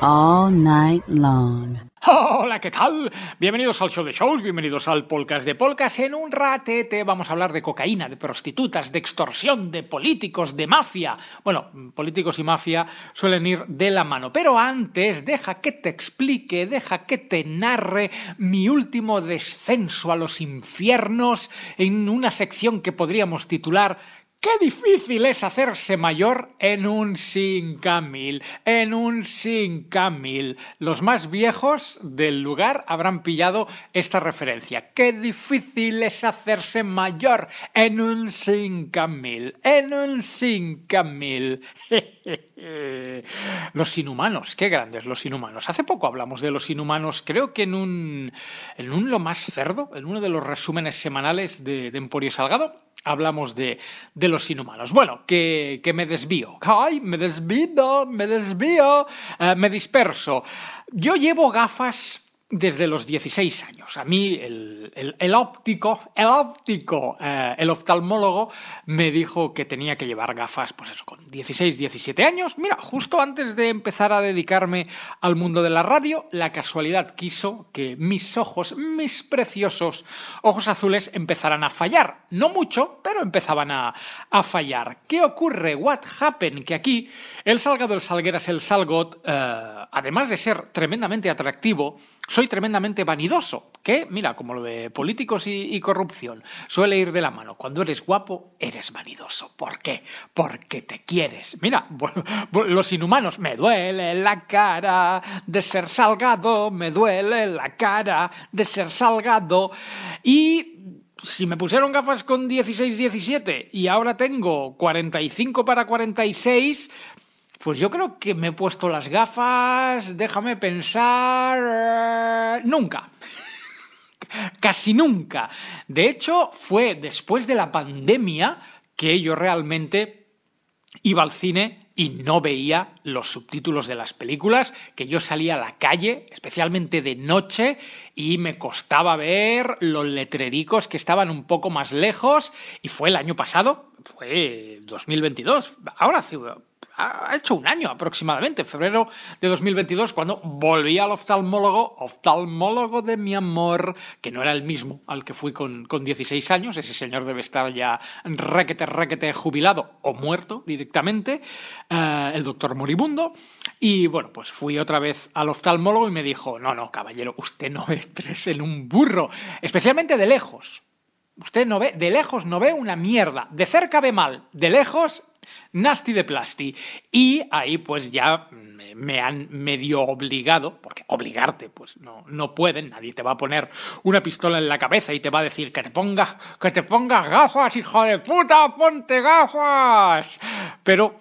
All night long. Hola, ¿qué tal? Bienvenidos al show de shows, bienvenidos al podcast de polcas. En un ratete vamos a hablar de cocaína, de prostitutas, de extorsión, de políticos, de mafia. Bueno, políticos y mafia suelen ir de la mano. Pero antes, deja que te explique, deja que te narre mi último descenso a los infiernos en una sección que podríamos titular Qué difícil es hacerse mayor en un 5000, en un 5000. Los más viejos del lugar habrán pillado esta referencia. Qué difícil es hacerse mayor en un 5000, en un 5000. Los inhumanos, qué grandes los inhumanos. Hace poco hablamos de los inhumanos, creo que en un, en un Lo Más Cerdo, en uno de los resúmenes semanales de, de Emporio Salgado, hablamos de, de los inhumanos. Bueno, que, que, me desvío. ¡Ay! Me desvío, me desvío, eh, me disperso. Yo llevo gafas desde los 16 años. A mí el, el, óptico, el óptico, eh, el oftalmólogo me dijo que tenía que llevar gafas, pues eso, con 16, 17 años. Mira, justo antes de empezar a dedicarme al mundo de la radio, la casualidad quiso que mis ojos, mis preciosos ojos azules empezaran a fallar. No mucho, pero empezaban a, a fallar. ¿Qué ocurre? What happened? Que aquí el Salgado, el Salgueras, el Salgot, eh, además de ser tremendamente atractivo, soy tremendamente vanidoso, que, mira, como lo de políticos y, y, corrupción, suele ir de la mano. Cuando eres guapo, eres vanidoso. ¿Por qué? Porque te quieres. Mira, los inhumanos, me duele la cara de ser salgado, me duele la cara de ser salgado. Y si me pusieron gafas con 16, 17 y ahora tengo 45 para 46, pues yo creo que me he puesto las gafas, déjame pensar, nunca. Casi nunca. De hecho, fue después de la pandemia que yo realmente iba al cine y no veía los subtítulos de las películas, que yo salía a la calle, especialmente de noche, y me costaba ver los letrericos que estaban un poco más lejos, y fue el año pasado, fue 2022, ahora hace ha hecho un año aproximadamente, febrero de 2022, cuando volví al oftalmólogo, oftalmólogo de mi amor, que no era el mismo al que fui con, con 16 años, ese señor debe estar ya requete, requete jubilado o muerto directamente, eh, el doctor moribundo, y bueno, pues fui otra vez al oftalmólogo y me dijo, no, no, caballero, usted no ve tres en un burro, especialmente de lejos. Usted no ve, de lejos no ve una mierda, de cerca ve mal, de lejos nasty de plasti. Y ahí pues ya me han medio obligado, porque obligarte pues no, no pueden, nadie te va a poner una pistola en la cabeza y te va a decir que te pongas, que te pongas gafas, hijo de puta, ponte gafas. Pero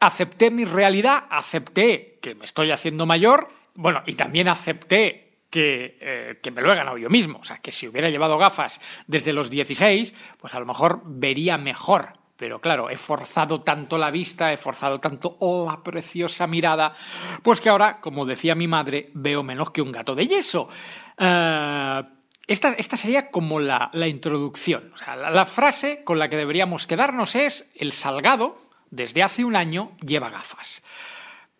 acepté mi realidad, acepté que me estoy haciendo mayor, bueno, y también acepté que, eh, que, me lo he ganado yo mismo. O sea, que si hubiera llevado gafas desde los 16, pues a lo mejor vería mejor. Pero claro, he forzado tanto la vista, he forzado tanto la preciosa mirada, pues que ahora, como decía mi madre, veo menos que un gato de yeso. Uh, esta, esta sería como la, la introducción. O sea, la frase con la que deberíamos quedarnos es el salgado, desde hace un año, lleva gafas.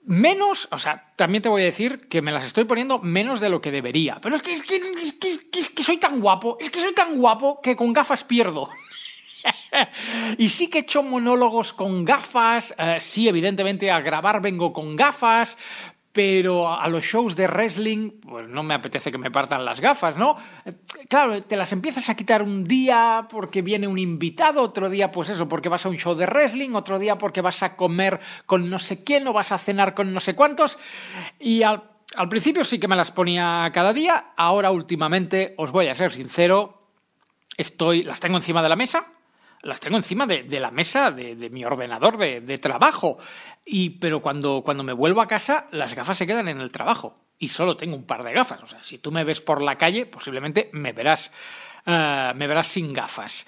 Menos, o sea, también te voy a decir que me las estoy poniendo menos de lo que debería. Pero es que, es que, es que, soy tan guapo, es que soy tan guapo que con gafas pierdo. y sí que he hecho monólogos con gafas, eh, sí, evidentemente a grabar vengo con gafas, pero a los shows de wrestling, pues no me apetece que me partan las gafas, ¿no? Claro, te las empiezas a quitar un día porque viene un invitado, otro día, pues eso, porque vas a un show de wrestling, otro día porque vas a comer con no sé quién o vas a cenar con no sé cuántos. Y al, al principio sí que me las ponía cada día, ahora últimamente, os voy a ser sincero, estoy, las tengo encima de la mesa, las tengo encima de, de la mesa de, de mi ordenador de, de, trabajo. Y, pero cuando, cuando me vuelvo a casa, las gafas se quedan en el trabajo. Y solo tengo un par de gafas. O sea, si tú me ves por la calle, posiblemente me verás, uh, me verás sin gafas.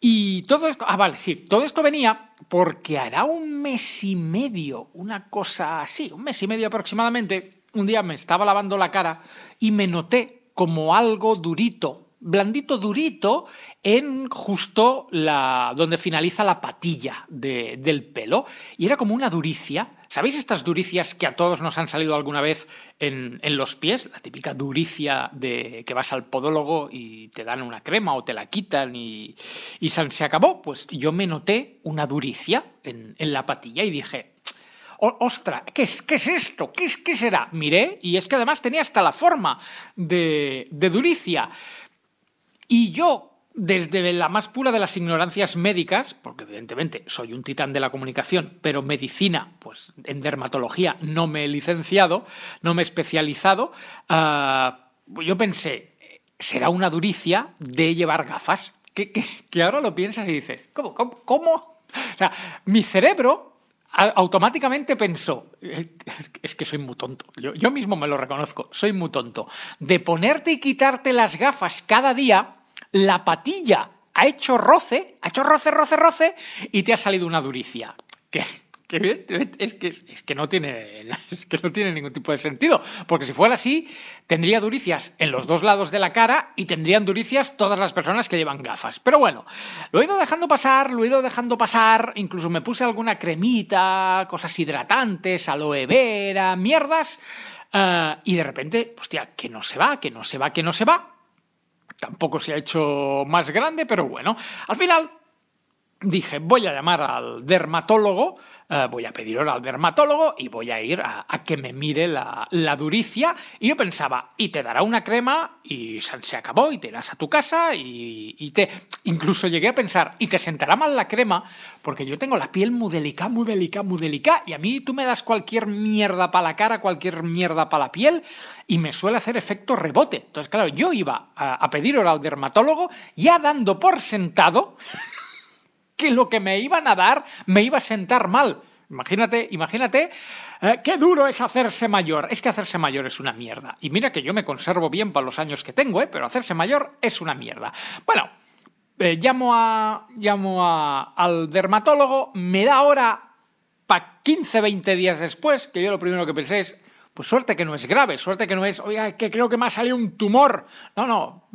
Y todo esto, ah, vale, sí, todo esto venía porque hará un mes y medio, una cosa así, un mes y medio aproximadamente, un día me estaba lavando la cara y me noté como algo durito, blandito durito en justo la donde finaliza la patilla de, del pelo y era como una duricia. ¿Sabéis estas duricias que a todos nos han salido alguna vez en, en, los pies? La típica duricia de que vas al podólogo y te dan una crema o te la quitan y, y se acabó. Pues yo me noté una duricia en, en la patilla y dije, ostra, ¿qué, ¿qué, es esto? ¿Qué, ¿Qué, será? Miré y es que además tenía hasta la forma de, de duricia. Y yo, desde la más pura de las ignorancias médicas, porque evidentemente soy un titán de la comunicación, pero medicina, pues en dermatología no me he licenciado, no me he especializado, uh, yo pensé, será una duricia de llevar gafas. Que, que, que ahora lo piensas y dices, ¿cómo? ¿Cómo? ¿Cómo? O sea, mi cerebro automáticamente pensó, es que soy muy tonto, yo, mismo me lo reconozco, soy muy tonto, de ponerte y quitarte las gafas cada día la patilla ha hecho roce, ha hecho roce, roce, roce, y te ha salido una duricia. Que, que es, que, es que no tiene que no tiene ningún tipo de sentido porque si fuera así tendría duricias en los dos lados de la cara y tendrían duricias todas las personas que llevan gafas pero bueno lo he ido dejando pasar lo he ido dejando pasar incluso me puse alguna cremita cosas hidratantes aloe vera mierdas uh, y de repente hostia que no se va que no se va que no se va Tampoco se ha hecho más grande, pero bueno, al final dije, voy a llamar al dermatólogo, eh, voy a pedir hora al dermatólogo y voy a ir a, que me mire la, la, duricia. Y yo pensaba, y te dará una crema y se acabó y te irás a tu casa y, te... Incluso llegué a pensar, y te sentará mal la crema porque yo tengo la piel muy delicada, muy delicada, muy delicada y a mí tú me das cualquier mierda para la cara, cualquier mierda para la piel y me suele hacer efecto rebote. Entonces, claro, yo iba a, a al dermatólogo ya dando por sentado que lo que me iban a dar me iba a sentar mal. Imagínate, imagínate eh, qué duro es hacerse mayor. Es que hacerse mayor es una mierda. Y mira que yo me conservo bien para los años que tengo, ¿eh? pero hacerse mayor es una mierda. Bueno, eh, llamo, a, llamo a, al dermatólogo, me da hora para 15, 20 días después, que yo lo primero que pensé es, pues suerte que no es grave, suerte que no es, oiga, que creo que me ha salido un tumor. No, no,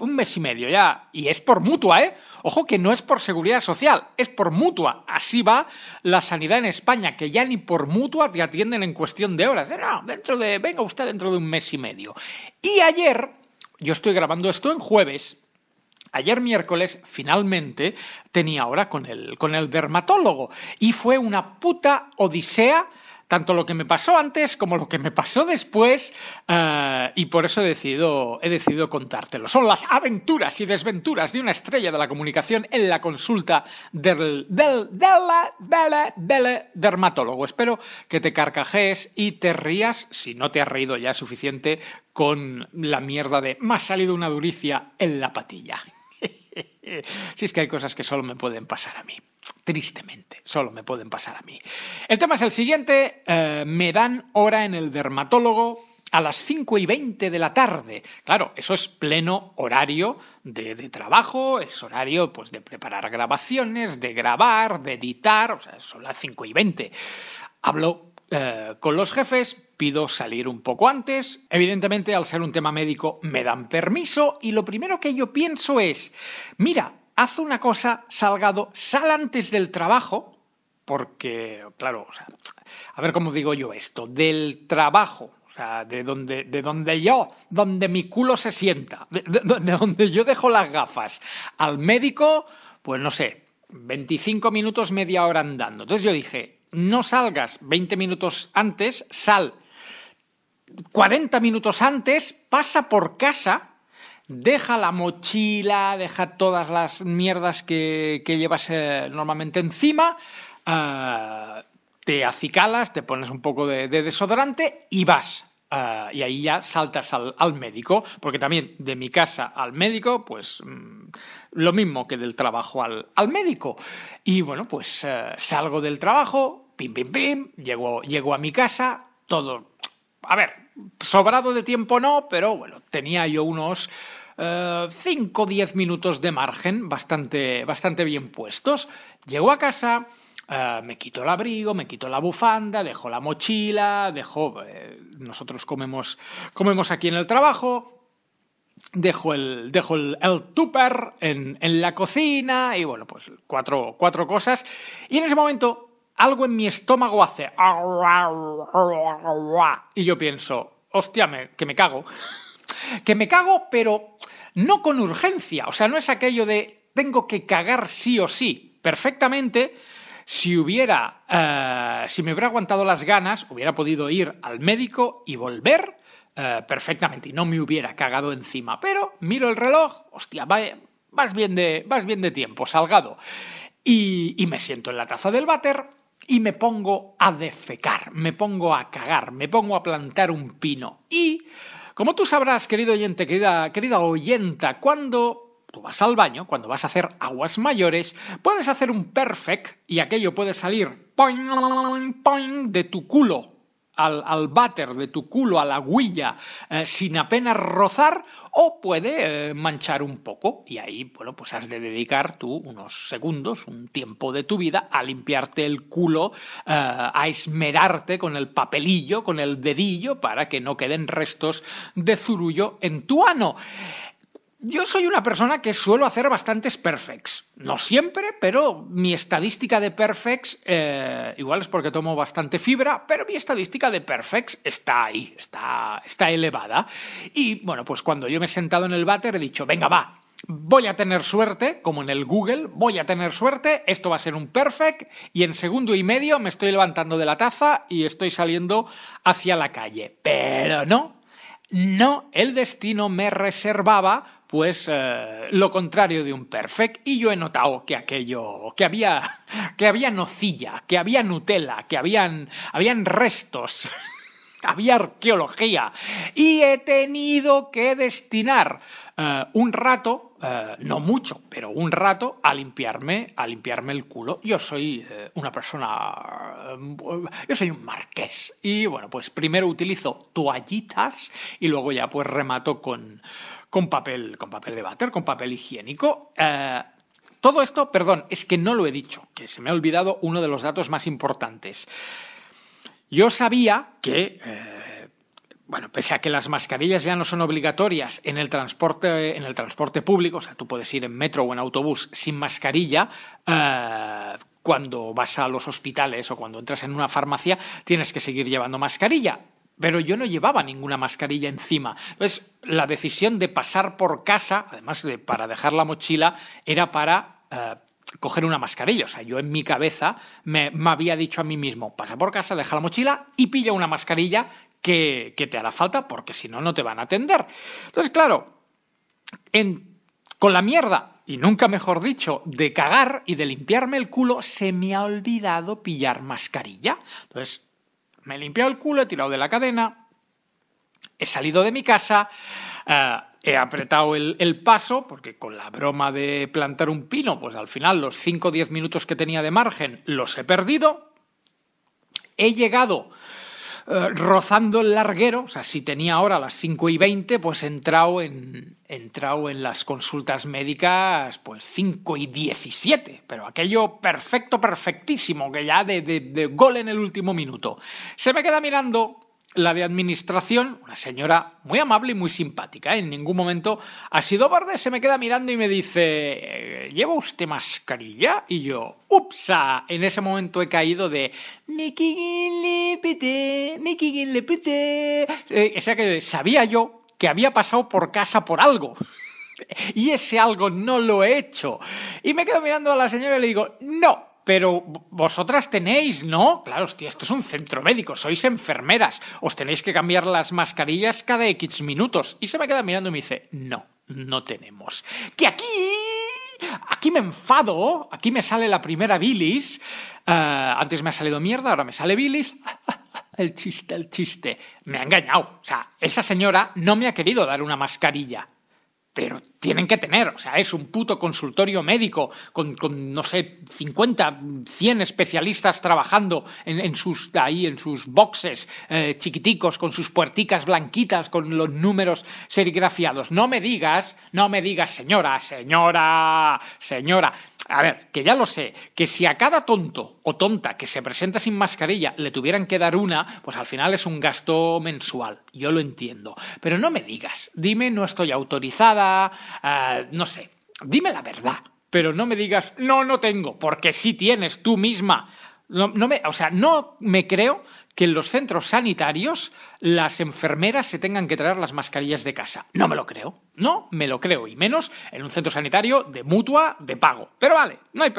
un mes y medio ya. Y es por mutua, ¿eh? Ojo que no es por seguridad social, es por mutua. Así va la sanidad en España, que ya ni por mutua te atienden en cuestión de horas. No, dentro de. Venga usted dentro de un mes y medio. Y ayer, yo estoy grabando esto en jueves. Ayer miércoles, finalmente, tenía hora con el, con el dermatólogo. Y fue una puta odisea tanto lo que me pasó antes como lo que me pasó después uh, y por eso he decidido, he decidido contártelo. Son las aventuras y desventuras de una estrella de la comunicación en la consulta del, del, del, del, del dermatólogo. Espero que te carcajees y te rías, si no te has reído ya suficiente, con la mierda de me ha salido una duricia en la patilla. si es que hay cosas que solo me pueden pasar a mí tristemente, solo me pueden pasar a mí. El tema es el siguiente, eh, me dan hora en el dermatólogo a las 5 y 20 de la tarde. Claro, eso es pleno horario de, trabajo, es horario pues, de preparar grabaciones, de grabar, de editar, o sea, son las 5 y 20. Hablo eh, con los jefes pido salir un poco antes. Evidentemente, al ser un tema médico, me dan permiso y lo primero que yo pienso es, mira, haz una cosa, Salgado, sal antes del trabajo, porque, claro, a ver cómo digo yo esto, del trabajo, o sea, de donde, de donde yo, donde mi culo se sienta, de- de donde yo dejo las gafas, al médico, pues no sé, 25 minutos, media hora andando. Entonces yo dije, no salgas 20 minutos antes, sal 40 minutos antes, pasa por casa, deja la mochila, deja todas las mierdas que, que llevas eh, normalmente encima, eh, te acicalas, te pones un poco de, de desodorante y vas. Eh, y ahí ya saltas al, al médico, porque también de mi casa al médico, pues mm, lo mismo que del trabajo al, al médico. Y bueno, pues salgo del trabajo, pim, pim, pim, llego, llego a mi casa, todo a ver, sobrado de tiempo no, pero bueno, tenía yo unos 5 o 10 minutos de margen bastante, bastante bien puestos. Llego a casa, eh, me quito el abrigo, me quito la bufanda, dejo la mochila, dejo... eh, nosotros comemos, comemos aquí en el trabajo, dejo el, dejo el, el tupper en, en la cocina y bueno, pues cuatro, cuatro cosas. Y en ese momento algo en mi estómago hace... Y yo pienso, hostia, me- que me cago. Que me cago, pero no con urgencia. O sea, no es aquello de tengo que cagar sí o sí. Perfectamente, si hubiera, eh, si me hubiera aguantado las ganas, hubiera podido ir al médico y volver eh, perfectamente y no me hubiera cagado encima. Pero miro el reloj, hostia, va- vas bien de, vas bien de tiempo, salgado. Y, y me siento en la taza del váter y me pongo a defecar, me pongo a cagar, me pongo a plantar un pino. Y, como tú sabrás, querido oyente, querida, oyenta, cuando tú vas al baño, cuando vas a hacer aguas mayores, puedes hacer un perfect y aquello puede salir poing, de tu culo al, al váter de tu culo, a la huilla, eh, sin apenas rozar, o puede eh, manchar un poco. Y ahí, bueno, pues has de dedicar tú unos segundos, un tiempo de tu vida a limpiarte el culo, eh, a esmerarte con el papelillo, con el dedillo, para que no queden restos de zurullo en tu ano. Yo soy una persona que suelo hacer bastantes perfects. No siempre, pero mi estadística de perfects, eh, igual es porque tomo bastante fibra, pero mi estadística de perfects está ahí, está, está elevada. Y bueno, pues cuando yo me he sentado en el váter he dicho, venga, va, voy a tener suerte, como en el Google, voy a tener suerte, esto va a ser un perfect, y en segundo y medio me estoy levantando de la taza y estoy saliendo hacia la calle. Pero no, no, el destino me reservaba, pues, eh, lo contrario de un perfect, y yo he notado que aquello, que había, que había nocilla, que había Nutella, que habían, habían restos, había arqueología, y he tenido que destinar eh, un rato, eh, no mucho, pero un rato, a limpiarme, a limpiarme el culo. Yo soy eh, una persona, yo soy un marqués, y bueno, pues primero utilizo toallitas y luego ya pues remato con, con papel, con papel de váter, con papel higiénico. Todo esto, perdón, es que no lo he dicho, que se me ha olvidado uno de los datos más importantes. Yo sabía que, eh, bueno, pese a que las mascarillas ya no son obligatorias en el transporte, en el transporte público, o sea, tú puedes ir en metro o en autobús sin mascarilla, eh, cuando vas a los hospitales o cuando entras en una farmacia tienes que seguir llevando mascarilla. Pero yo no llevaba ninguna mascarilla encima. Entonces, la decisión de pasar por casa, además de para dejar la mochila, era para eh, coger una mascarilla. O sea, yo en mi cabeza me, me había dicho a mí mismo, pasa por casa, deja la mochila y pilla una mascarilla que, que te hará falta porque si no, no te van a atender. Entonces, claro, en- con la mierda, y nunca mejor dicho, de cagar y de limpiarme el culo, se me ha olvidado pillar mascarilla. Entonces, me he limpiado el culo, he tirado de la cadena, he salido de mi casa, eh, he apretado el, paso, porque con la broma de plantar un pino, pues al final los 5 o 10 minutos que tenía de margen los he perdido. He llegado eh, rozando el larguero, o sea, si tenía ahora las 5 y 20, pues he entrado en, entrado en las consultas médicas pues 5 y 17, pero aquello perfecto, perfectísimo, que ya de- de gol en el último minuto. Se me queda mirando la de administración, una señora muy amable y muy simpática. ¿eh? En ningún momento ha sido borde, se me queda mirando y me dice, eh, ¿lleva usted mascarilla? Y yo, ¡upsa! En ese momento he caído de. Eh, o sea que sabía yo que había pasado por casa por algo. Y ese algo no lo he hecho. Y me quedo mirando a la señora y le digo, no, pero vosotras tenéis, ¿no? Claro, hostia, esto es un centro médico, sois enfermeras, os tenéis que cambiar las mascarillas cada X minutos. Y se me queda mirando y me dice, no, no tenemos. Que aquí, aquí me enfado, aquí me sale la primera bilis. Eh, antes me ha salido mierda, ahora me sale bilis. El chiste, el chiste. Me ha engañado. O sea, esa señora no me ha querido dar una mascarilla pero tienen que tener, o sea, es un puto consultorio médico con, con no sé, 50, 100 especialistas trabajando en, sus, ahí en sus boxes eh, chiquiticos, con sus puerticas blanquitas, con los números serigrafiados. No me digas, no me digas, señora, señora, señora. A ver, que ya lo sé, que si a cada tonto o tonta que se presenta sin mascarilla le tuvieran que dar una, pues al final es un gasto mensual. Yo lo entiendo. Pero no me digas, dime no estoy autorizada, uh, no sé, dime la verdad. Pero no me digas, no, no tengo, porque sí tienes tú misma. No, no me, o sea, no me creo que en los centros sanitarios las enfermeras se tengan que traer las mascarillas de casa. No me lo creo. No me lo creo. Y menos en un centro sanitario de mutua de pago. Pero vale, no hay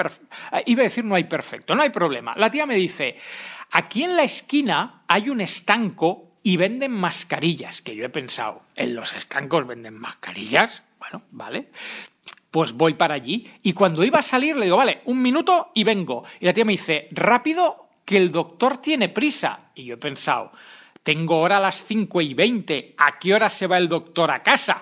iba a decir no hay perfecto, no hay problema. La tía me dice, aquí en la esquina hay un estanco y venden mascarillas, que yo he pensado, ¿en los estancos venden mascarillas? Bueno, vale. Pues voy para allí y cuando iba a salir le digo, vale, un minuto y vengo. Y la tía me dice, rápido que el doctor tiene prisa. Y yo he pensado, tengo hora las 5 y 20, ¿a qué hora se va el doctor a casa?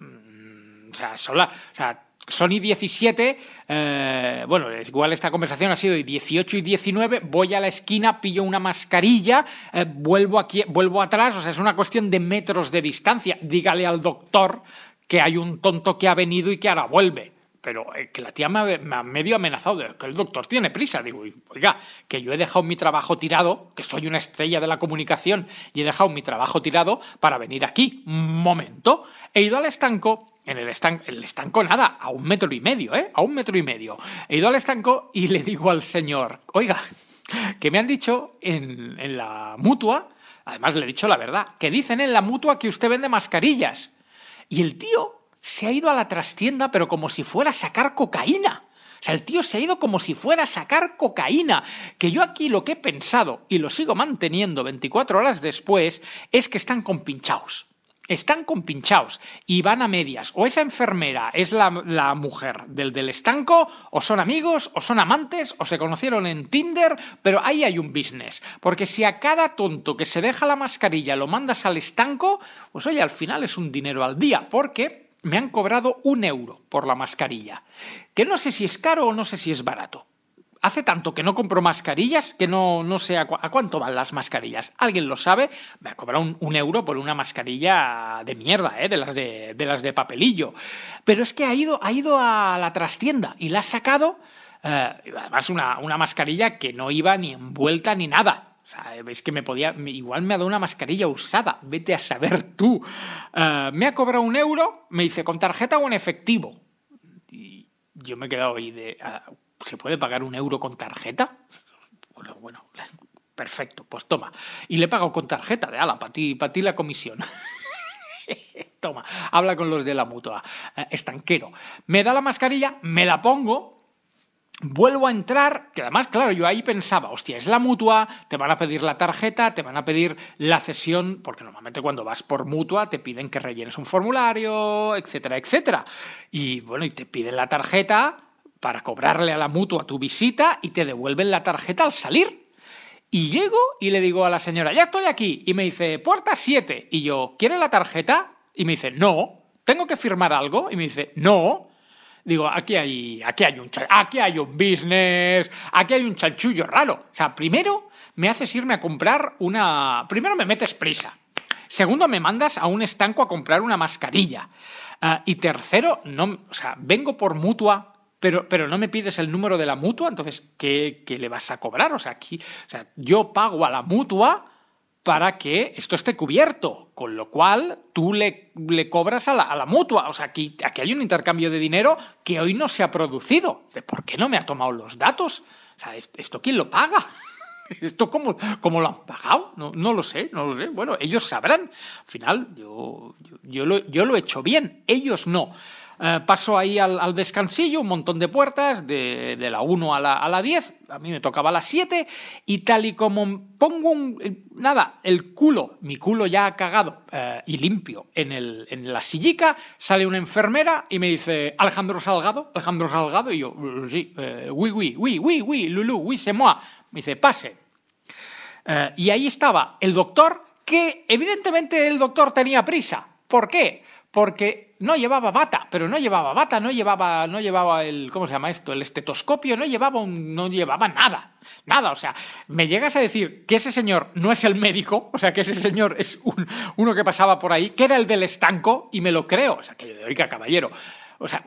Mm, o sea, sola, o sea Sony 17, eh, bueno, igual esta conversación ha sido de 18 y 19, voy a la esquina, pillo una mascarilla, eh, vuelvo, aquí, vuelvo atrás, o sea, es una cuestión de metros de distancia. Dígale al doctor que hay un tonto que ha venido y que ahora vuelve pero eh, que la tía me ha, medio amenazado de que el doctor tiene prisa. Digo, oiga, que yo he dejado mi trabajo tirado, que soy una estrella de la comunicación y he dejado mi trabajo tirado para venir aquí. Un momento. He ido al estanco. En el estanco, el estanco nada, a un metro y medio, ¿eh? A un metro y medio. He ido al estanco y le digo al señor, oiga, que me han dicho en, en la mutua, además le he dicho la verdad, que dicen en la mutua que usted vende mascarillas. Y el tío se ha ido a la trastienda, pero como si fuera a sacar cocaína. O sea, el tío se ha ido como si fuera a sacar cocaína. Que yo aquí lo que he pensado, y lo sigo manteniendo 24 horas después, es que están compinchados. Están compinchados y van a medias. O esa enfermera es la, mujer del del estanco, o son amigos, o son amantes, o se conocieron en Tinder, pero ahí hay un business. Porque si a cada tonto que se deja la mascarilla lo mandas al estanco, pues oye, al final es un dinero al día. Porque me han cobrado un euro por la mascarilla, que no sé si es caro o no sé si es barato. Hace tanto que no compro mascarillas que no, no sé a, cuánto van las mascarillas. ¿Alguien lo sabe? Me ha cobrado un, euro por una mascarilla de mierda, ¿eh? de, las de, de, las de papelillo. Pero es que ha ido, ha ido a la trastienda y la ha sacado, eh, además una, una mascarilla que no iba ni envuelta ni nada. O sea, es que me podía. Igual me ha dado una mascarilla usada. Vete a saber tú. Uh, me ha cobrado un euro. Me dice, ¿con tarjeta o en efectivo? Y yo me he quedado ahí de. Uh, ¿Se puede pagar un euro con tarjeta? Bueno, bueno, perfecto, pues toma. Y le pago con tarjeta de ala, para ti, para ti la comisión. toma, habla con los de la mutua. Uh, estanquero. Me da la mascarilla, me la pongo Vuelvo a entrar, que además, claro, yo ahí pensaba, hostia, es la mutua, te van a pedir la tarjeta, te van a pedir la cesión, porque normalmente cuando vas por mutua te piden que rellenes un formulario, etcétera, etcétera. Y bueno, y te piden la tarjeta para cobrarle a la mutua tu visita y te devuelven la tarjeta al salir. Y llego y le digo a la señora, ya estoy aquí. Y me dice, puerta 7. Y yo, ¿quiere la tarjeta? Y me dice, no. ¿Tengo que firmar algo? Y me dice, no. Digo, aquí hay, aquí hay un, aquí hay un business, aquí hay un chanchullo raro. O sea, primero me haces irme a comprar una, primero me metes prisa. Segundo, me mandas a un estanco a comprar una mascarilla. Uh, y tercero, no, o sea, vengo por mutua, pero, pero no me pides el número de la mutua, entonces, ¿qué, ¿qué, le vas a cobrar? O sea, aquí, o sea, yo pago a la mutua para que esto esté cubierto, con lo cual tú le, le cobras a la, a la, mutua. O sea, aquí, aquí hay un intercambio de dinero que hoy no se ha producido. ¿De por qué no me ha tomado los datos? O sea, ¿esto quién lo paga? ¿Esto cómo, cómo, lo han pagado? No, no, lo sé, no lo sé. Bueno, ellos sabrán. Al final, yo, yo, lo, yo lo he hecho bien, ellos no. Eh, paso ahí al, descansillo, un montón de puertas, de, la 1 a la, a la 10, a mí me tocaba a las 7, y tal y como pongo un, eh, nada, el culo, mi culo ya cagado eh, y limpio en, el, en la sillica, sale una enfermera y me dice, Alejandro Salgado, Alejandro Salgado, y yo, sí, eh, oui, oui, oui, oui, oui, Lulu, oui, c'est moi. Me dice, pase. Y ahí estaba el doctor, que evidentemente el doctor tenía prisa. ¿Por qué? Porque no llevaba bata, pero no llevaba bata, no llevaba, no llevaba el, ¿cómo se llama esto? El estetoscopio, no llevaba, un, no llevaba nada, nada. O sea, me llegas a decir que ese señor no es el médico, o sea, que ese señor es un, uno que pasaba por ahí, que era el del estanco, y me lo creo. O sea, que oiga, caballero. O sea,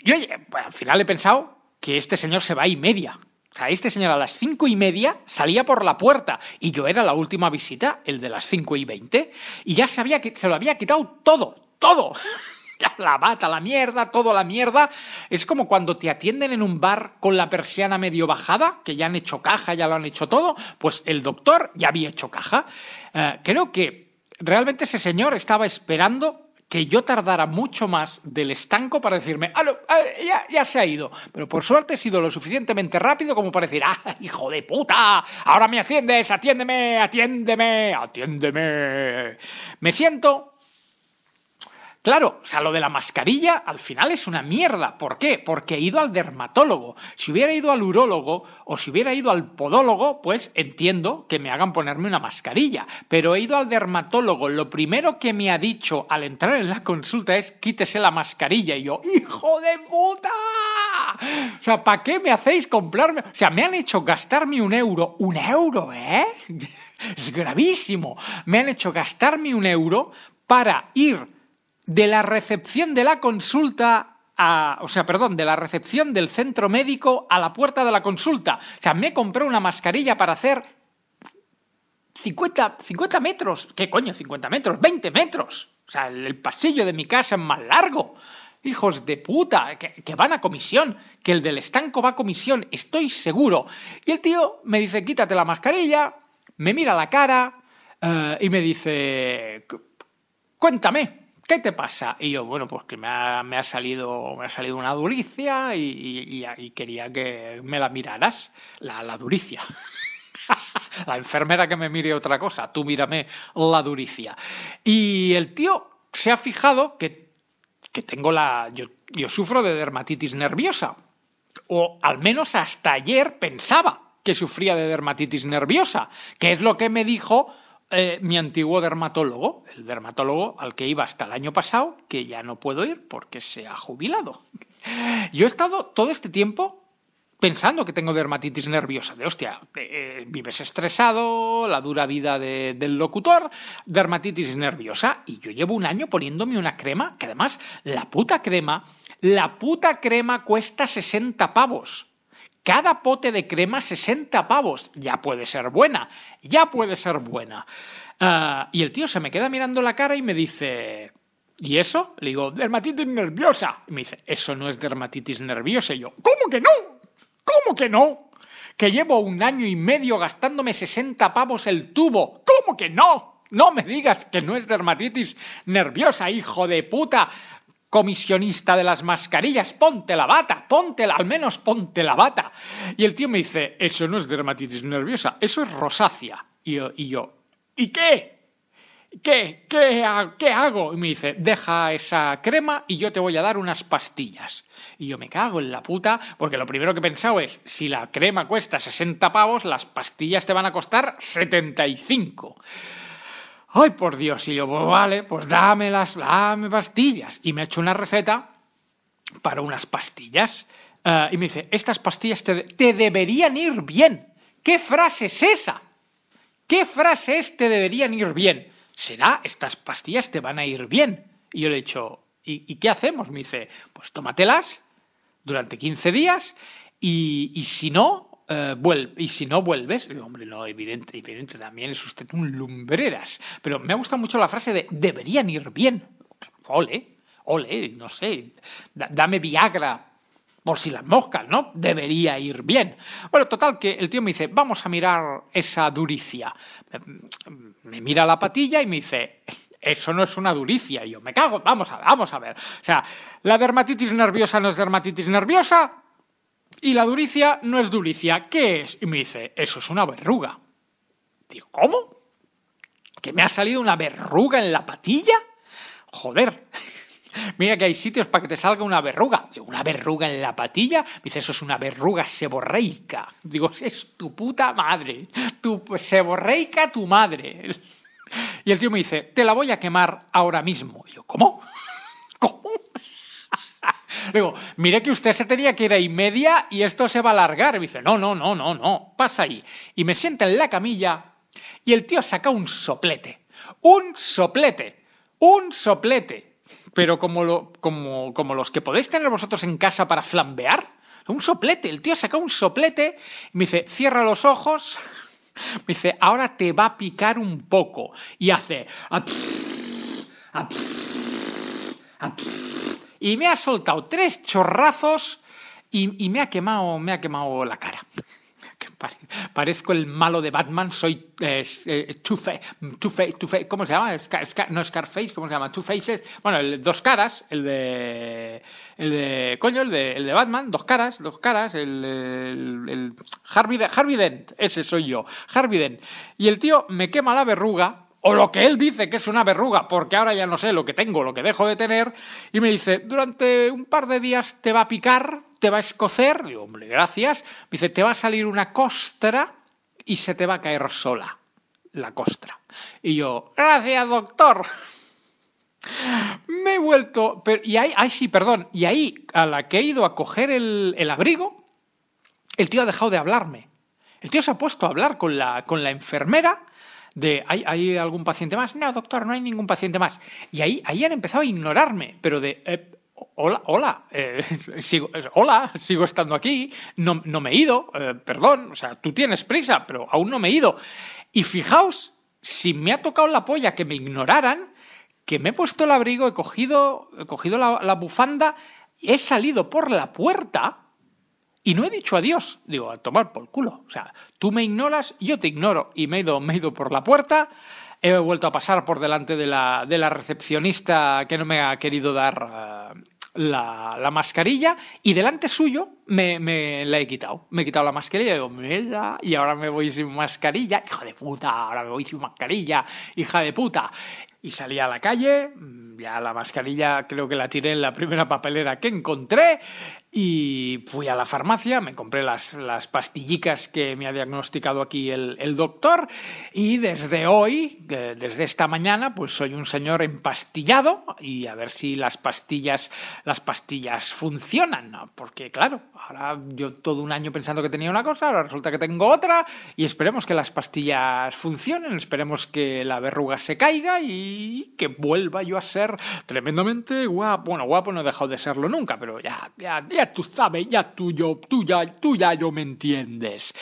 yo bueno, al final he pensado que este señor se va y media. O sea, este señor a las cinco y media salía por la puerta y yo era la última visita, el de las cinco y veinte, y ya se, había, se lo había quitado todo, todo. La bata, la mierda, todo la mierda. Es como cuando te atienden en un bar con la persiana medio bajada, que ya han hecho caja, ya lo han hecho todo, pues el doctor ya había hecho caja. Uh, creo que realmente ese señor estaba esperando que yo tardara mucho más del estanco para decirme, ah, ya, ya, se ha ido. Pero por suerte he sido lo suficientemente rápido como para decir, ah, hijo de puta, ahora me atiendes, atiéndeme, atiéndeme, atiéndeme. Me siento Claro, o sea, lo de la mascarilla al final es una mierda. ¿Por qué? Porque he ido al dermatólogo. Si hubiera ido al urólogo o si hubiera ido al podólogo, pues entiendo que me hagan ponerme una mascarilla. Pero he ido al dermatólogo. Lo primero que me ha dicho al entrar en la consulta es quítese la mascarilla. Y yo, ¡hijo de puta! O sea, ¿para qué me hacéis comprarme? O sea, me han hecho gastarme un euro. ¿Un euro, eh? Es gravísimo. Me han hecho gastarme un euro para ir de la recepción de la consulta a, o sea, perdón, de la recepción del centro médico a la puerta de la consulta. O sea, me compré una mascarilla para hacer 50, 50 metros. ¿Qué coño? 50 metros, 20 metros. O sea, el, pasillo de mi casa es más largo. Hijos de puta, que, que, van a comisión, que el del estanco va a comisión, estoy seguro. Y el tío me dice, quítate la mascarilla, me mira la cara uh, y me dice, cuéntame, ¿qué te pasa? Y yo, bueno, pues que me ha, me ha salido, me ha salido una duricia y, quería que me la miraras, la, la duricia. la enfermera que me mire otra cosa, tú mírame la duricia. Y el tío se ha fijado que, que tengo la... Yo, yo sufro de dermatitis nerviosa. O al menos hasta ayer pensaba que sufría de dermatitis nerviosa, que es lo que me dijo eh, mi antiguo dermatólogo, el dermatólogo al que iba hasta el año pasado, que ya no puedo ir porque se ha jubilado. Yo he estado todo este tiempo pensando que tengo dermatitis nerviosa, de hostia, eh, vives estresado, la dura vida de, del locutor, dermatitis nerviosa, y yo llevo un año poniéndome una crema, que además la puta crema, la puta crema cuesta 60 pavos. Cada pote de crema 60 pavos. Ya puede ser buena, ya puede ser buena. Uh, y el tío se me queda mirando la cara y me dice, ¿y eso? Le digo, dermatitis nerviosa. Y me dice, eso no es dermatitis nerviosa. Y yo, ¿cómo que no? ¿Cómo que no? Que llevo un año y medio gastándome 60 pavos el tubo. ¿Cómo que no? No me digas que no es dermatitis nerviosa, hijo de puta comisionista de las mascarillas, ponte la bata, ponte al menos ponte la bata. Y el tío me dice, eso no es dermatitis nerviosa, eso es rosácea. Y yo, y, yo, ¿y qué? ¿Qué? ¿Qué, ¿Qué hago? Y me dice, deja esa crema y yo te voy a dar unas pastillas. Y yo me cago en la puta, porque lo primero que he pensado es, si la crema cuesta 60 pavos, las pastillas te van a costar 75. ¡Ay, por Dios! Y yo, pues vale, pues dame las dame pastillas. Y me ha hecho una receta para unas pastillas. Uh, y me dice, estas pastillas te, deberían ir bien. ¿Qué frase es esa? ¿Qué frase es te deberían ir bien? ¿Será estas pastillas te van a ir bien? Y yo le he dicho, ¿y, ¿y qué hacemos? Me dice, pues tómatelas durante 15 días y si no, eh, vuel- y si no vuelves, hombre, no, evidente, evidente, también es usted un lumbreras. Pero me ha gustado mucho la frase de deberían ir bien. Ole, ole, no sé, da- dame Viagra por si las moscas, ¿no? Debería ir bien. Bueno, total, que el tío me dice, vamos a mirar esa duricia. Me, me mira la patilla y me dice, eso no es una duricia. Y yo, me cago, vamos a, vamos a ver. O sea, la dermatitis nerviosa no es dermatitis nerviosa y la duricia no es duricia. ¿Qué es? Y me dice, eso es una verruga. Digo, ¿cómo? ¿Que me ha salido una verruga en la patilla? Joder. Mira que hay sitios para que te salga una verruga. Digo, ¿una verruga en la patilla? Me dice, eso es una verruga seborreica. Digo, es tu puta madre. Tu seborreica, tu madre. Y el tío me dice, te la voy a quemar ahora mismo. Y yo, ¿cómo? ¿Cómo? Digo, mire que usted se tenía que ir a y media y esto se va a alargar. Y me dice, no, no, no, no, no, pasa ahí. Y me sienta en la camilla y el tío saca un soplete. Un soplete. Un soplete. Pero como, lo, como, como los que podéis tener vosotros en casa para flambear. Un soplete. El tío saca un soplete y me dice, cierra los ojos. Me dice, ahora te va a picar un poco. Y hace... Y me ha soltado tres chorrazos y, y me ha quemado, me ha quemado la cara. Parezco el malo de Batman, soy eh, eh, Two-Face, Two-Face, Two-Face, ¿cómo se llama? No, Scarface, ¿cómo se llama? Two Faces. Bueno, el, dos caras, el de. El de. Coño, el de, el de Batman, dos caras, dos caras, el. el, el Harvey, Harvey Dent, ese soy yo, Harvey Dent. Y el tío me quema la verruga, o lo que él dice que es una verruga, porque ahora ya no sé lo que tengo, lo que dejo de tener, y me dice, durante un par de días te va a picar, te va a escocer, digo, hombre, gracias, me dice, te va a salir una costra y se te va a caer sola la costra. Y yo, gracias, doctor. Me he vuelto, pero, y ahí, ay, sí, perdón, y ahí, a la que he ido a coger el, el abrigo, el tío ha dejado de hablarme. El tío se ha puesto a hablar con la, con la enfermera de ¿hay, ¿hay algún paciente más? No, doctor, no hay ningún paciente más. Y ahí, ahí han empezado a ignorarme, pero de eh, hola, hola, eh, sigo, hola, sigo estando aquí, no, no me he ido, eh, perdón, o sea, tú tienes prisa, pero aún no me he ido. Y fijaos, si me ha tocado la polla que me ignoraran, que me he puesto el abrigo, he cogido, he cogido la, la bufanda, he salido por la puerta y no he dicho adiós. Digo, a tomar por culo. O sea, tú me ignoras, yo te ignoro. Y me he ido, me he ido por la puerta, he vuelto a pasar por delante de la, de la recepcionista que no me ha querido dar eh, la, la mascarilla y delante suyo me, la he quitado. Me he quitado la mascarilla y digo, mira, y ahora me voy sin mascarilla. Hija de puta, ahora me voy sin mascarilla, hija de puta. Y salí a la calle, mm, ya la mascarilla creo que la tiré en la primera papelera que encontré y fui a la farmacia, me compré las, las pastillicas que me ha diagnosticado aquí el, el doctor y desde hoy, de- desde esta mañana, pues soy un señor empastillado y a ver si las pastillas, las pastillas funcionan, ¿no? porque claro, ahora yo todo un año pensando que tenía una cosa, ahora resulta que tengo otra y esperemos que las pastillas funcionen, esperemos que la verruga se caiga y que vuelva yo a ser tremendamente guapo. Bueno, guapo no he dejado de serlo nunca, pero ya, ya, ya tú sabes, ya tú, yo, tú ya, tú ya yo me entiendes.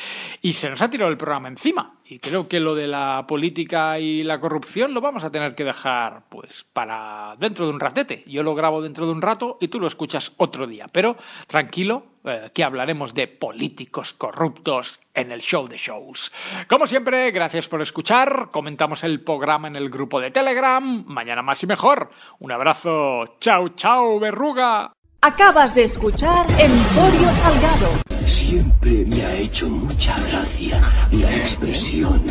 Y se nos ha tirado el programa encima. Y creo que lo de la política y la corrupción lo vamos a tener que dejar pues para dentro de un ratete. Yo lo grabo dentro de un rato y tú lo escuchas otro día. Pero tranquilo, eh, que hablaremos de políticos corruptos en el show de shows. Como siempre, gracias por escuchar. Comentamos el programa en el grupo de Telegram. Mañana más y mejor. Un abrazo. Chao, chao, verruga. Acabas de escuchar Emporio Salgado. Siempre me ha hecho mucha gracia la expresión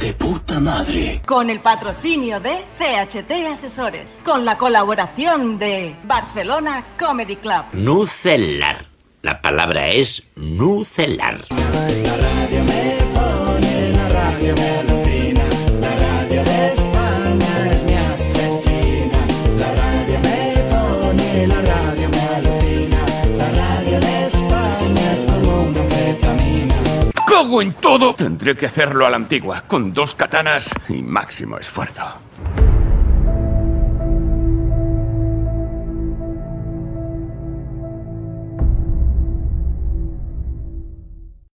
de puta madre. Con el patrocinio de CHT Asesores. Con la colaboración de Barcelona Comedy Club. Nucelar. La palabra es nucelar. ¡Cago en todo! Tendré que hacerlo a la antigua, con dos katanas y máximo esfuerzo.